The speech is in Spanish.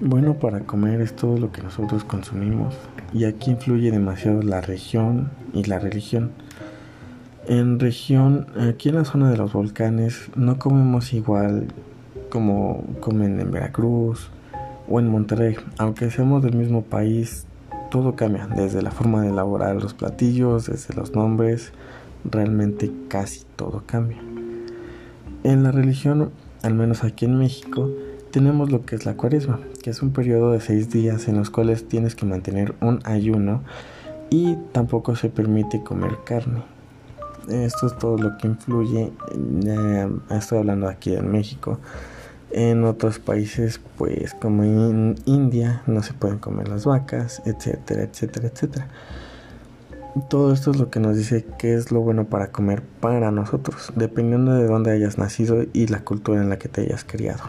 Bueno para comer es todo lo que nosotros consumimos y aquí influye demasiado la región y la religión. En región, aquí en la zona de los volcanes, no comemos igual como comen en Veracruz o en Monterrey. Aunque seamos del mismo país, todo cambia, desde la forma de elaborar los platillos, desde los nombres, realmente casi todo cambia. En la religión, al menos aquí en México, tenemos lo que es la cuaresma, que es un periodo de seis días en los cuales tienes que mantener un ayuno y tampoco se permite comer carne. Esto es todo lo que influye, estoy hablando aquí en México. En otros países, pues como en India, no se pueden comer las vacas, etcétera, etcétera, etcétera. Todo esto es lo que nos dice qué es lo bueno para comer para nosotros, dependiendo de dónde hayas nacido y la cultura en la que te hayas criado.